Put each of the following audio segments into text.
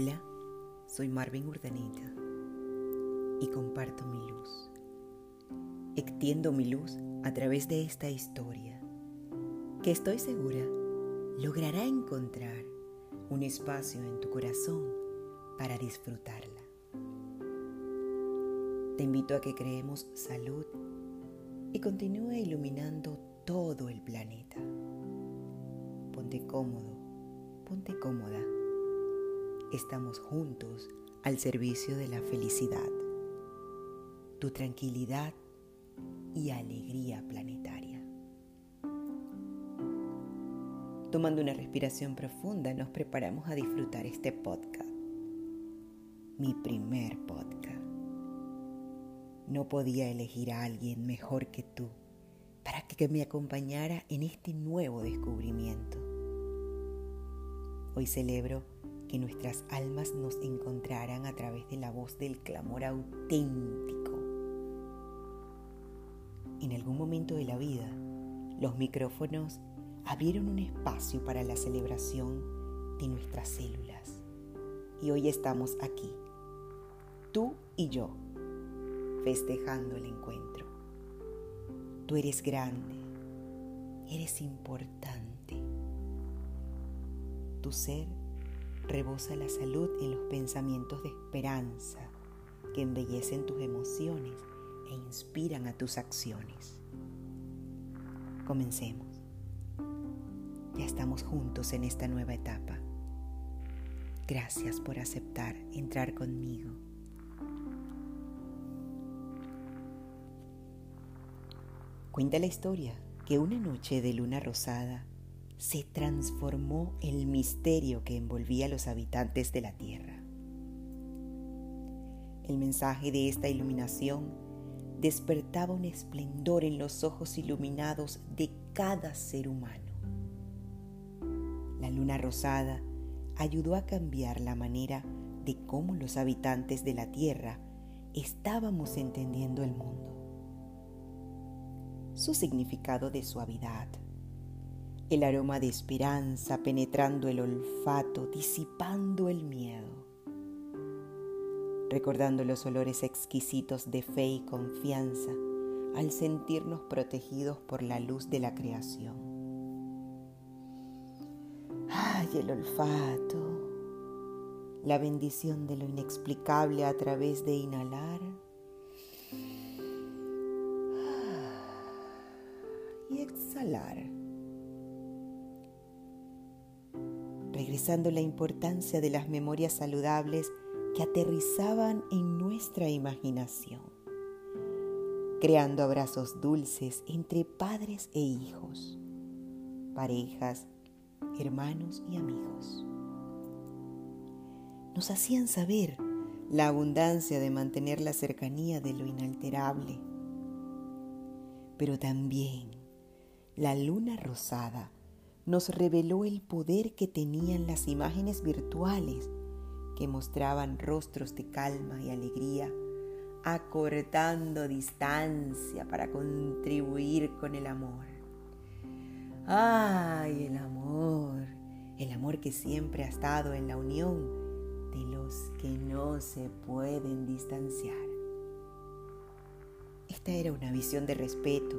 Hola, soy Marvin Urdanita y comparto mi luz. Extiendo mi luz a través de esta historia que estoy segura logrará encontrar un espacio en tu corazón para disfrutarla. Te invito a que creemos salud y continúe iluminando todo el planeta. Ponte cómodo, ponte cómoda estamos juntos al servicio de la felicidad, tu tranquilidad y alegría planetaria. Tomando una respiración profunda, nos preparamos a disfrutar este podcast, mi primer podcast. No podía elegir a alguien mejor que tú para que me acompañara en este nuevo descubrimiento. Hoy celebro que nuestras almas nos encontraran a través de la voz del clamor auténtico. En algún momento de la vida, los micrófonos abrieron un espacio para la celebración de nuestras células. Y hoy estamos aquí, tú y yo, festejando el encuentro. Tú eres grande, eres importante. Tu ser Rebosa la salud en los pensamientos de esperanza que embellecen tus emociones e inspiran a tus acciones. Comencemos. Ya estamos juntos en esta nueva etapa. Gracias por aceptar entrar conmigo. Cuenta la historia que una noche de luna rosada se transformó el misterio que envolvía a los habitantes de la tierra. El mensaje de esta iluminación despertaba un esplendor en los ojos iluminados de cada ser humano. La luna rosada ayudó a cambiar la manera de cómo los habitantes de la tierra estábamos entendiendo el mundo. Su significado de suavidad, el aroma de esperanza penetrando el olfato, disipando el miedo, recordando los olores exquisitos de fe y confianza al sentirnos protegidos por la luz de la creación. ¡Ay, el olfato! La bendición de lo inexplicable a través de inhalar y exhalar. La importancia de las memorias saludables que aterrizaban en nuestra imaginación, creando abrazos dulces entre padres e hijos, parejas, hermanos y amigos. Nos hacían saber la abundancia de mantener la cercanía de lo inalterable, pero también la luna rosada nos reveló el poder que tenían las imágenes virtuales que mostraban rostros de calma y alegría, acortando distancia para contribuir con el amor. ¡Ay, el amor! El amor que siempre ha estado en la unión de los que no se pueden distanciar. Esta era una visión de respeto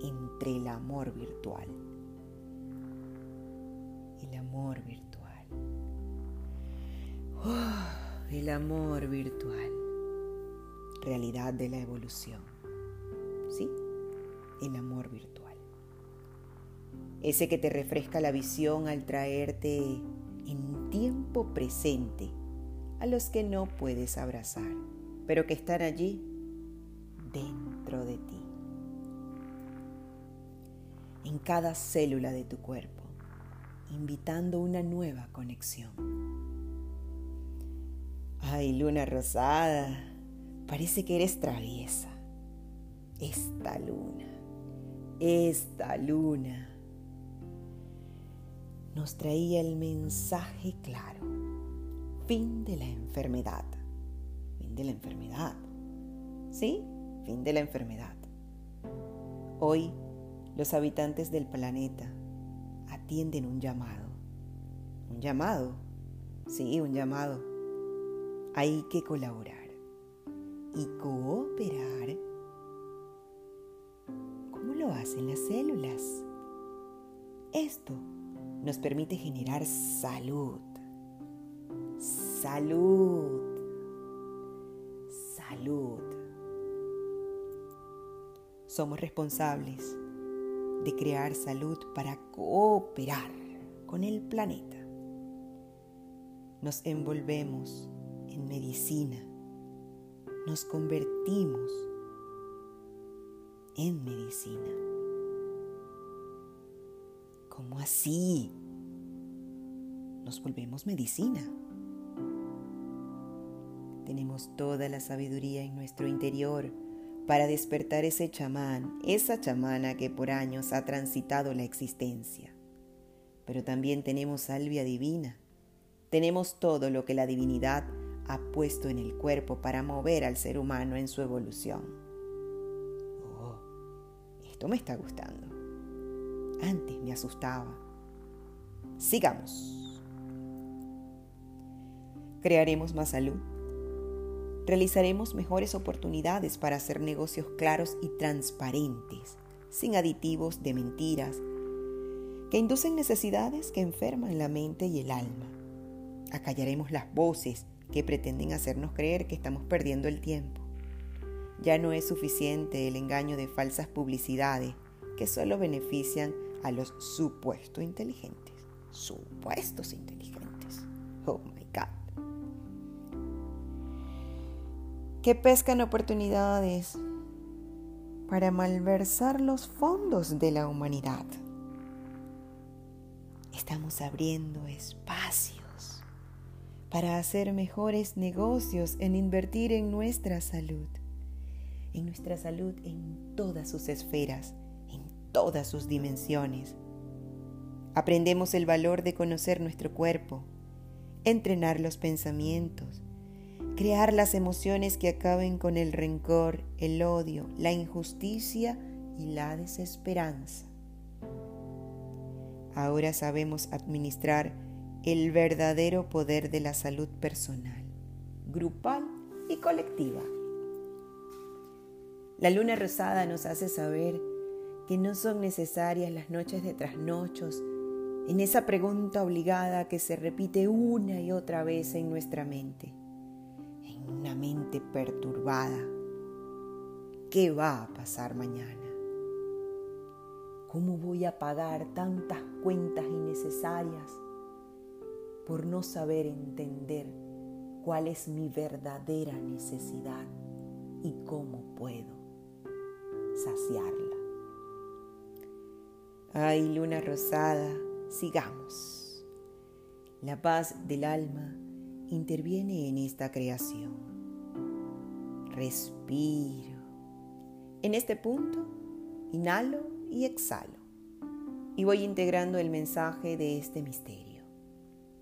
entre el amor virtual amor virtual. Oh, el amor virtual. Realidad de la evolución. ¿Sí? El amor virtual. Ese que te refresca la visión al traerte en tiempo presente a los que no puedes abrazar, pero que están allí dentro de ti. En cada célula de tu cuerpo invitando una nueva conexión. Ay, luna rosada, parece que eres traviesa. Esta luna, esta luna nos traía el mensaje claro. Fin de la enfermedad. Fin de la enfermedad. ¿Sí? Fin de la enfermedad. Hoy, los habitantes del planeta atienden un llamado. Un llamado, sí, un llamado. hay que colaborar y cooperar como lo hacen las células. Esto nos permite generar salud. Salud. Salud. Somos responsables de crear salud para cooperar con el planeta. Nos envolvemos en medicina. Nos convertimos en medicina. ¿Cómo así? Nos volvemos medicina. Tenemos toda la sabiduría en nuestro interior para despertar ese chamán, esa chamana que por años ha transitado la existencia. Pero también tenemos salvia divina. Tenemos todo lo que la divinidad ha puesto en el cuerpo para mover al ser humano en su evolución. Oh, esto me está gustando. Antes me asustaba. Sigamos. Crearemos más salud. Realizaremos mejores oportunidades para hacer negocios claros y transparentes, sin aditivos de mentiras, que inducen necesidades que enferman la mente y el alma. Acallaremos las voces que pretenden hacernos creer que estamos perdiendo el tiempo. Ya no es suficiente el engaño de falsas publicidades que solo benefician a los supuestos inteligentes. Supuestos inteligentes. Oh my Que pescan oportunidades para malversar los fondos de la humanidad. Estamos abriendo espacios para hacer mejores negocios en invertir en nuestra salud, en nuestra salud en todas sus esferas, en todas sus dimensiones. Aprendemos el valor de conocer nuestro cuerpo, entrenar los pensamientos, crear las emociones que acaben con el rencor, el odio, la injusticia y la desesperanza. Ahora sabemos administrar el verdadero poder de la salud personal, grupal y colectiva. La luna rosada nos hace saber que no son necesarias las noches de trasnochos en esa pregunta obligada que se repite una y otra vez en nuestra mente, en una mente perturbada. ¿Qué va a pasar mañana? ¿Cómo voy a pagar tantas cuentas innecesarias por no saber entender cuál es mi verdadera necesidad y cómo puedo saciarla? Ay, luna rosada, sigamos. La paz del alma interviene en esta creación. Respiro. En este punto, inhalo y exhalo. Y voy integrando el mensaje de este misterio,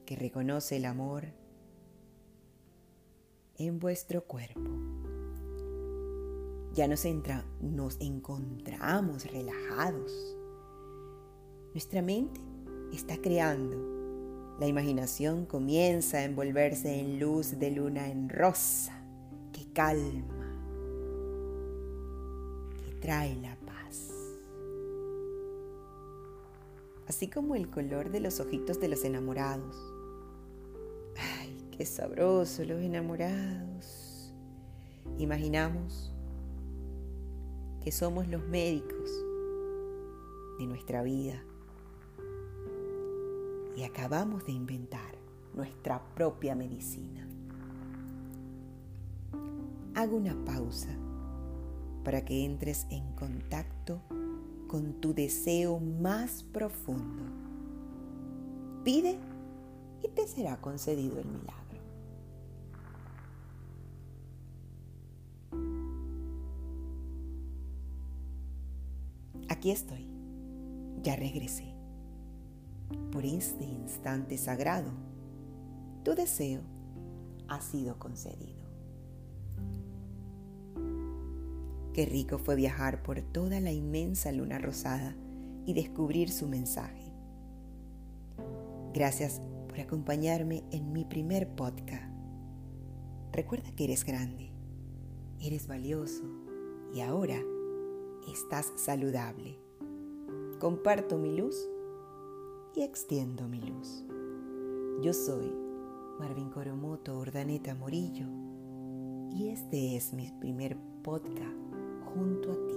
que reconoce el amor en vuestro cuerpo. Ya nos, entra, nos encontramos relajados. Nuestra mente está creando. La imaginación comienza a envolverse en luz de luna en rosa que calma, que trae la así como el color de los ojitos de los enamorados. ¡Ay, qué sabroso los enamorados! Imaginamos que somos los médicos de nuestra vida y acabamos de inventar nuestra propia medicina. Hago una pausa para que entres en contacto con tu deseo más profundo. Pide y te será concedido el milagro. Aquí estoy, ya regresé. Por este instante sagrado, tu deseo ha sido concedido. Qué rico fue viajar por toda la inmensa luna rosada y descubrir su mensaje. Gracias por acompañarme en mi primer podcast. Recuerda que eres grande, eres valioso y ahora estás saludable. Comparto mi luz y extiendo mi luz. Yo soy Marvin Coromoto Ordaneta Morillo y este es mi primer podcast junto a.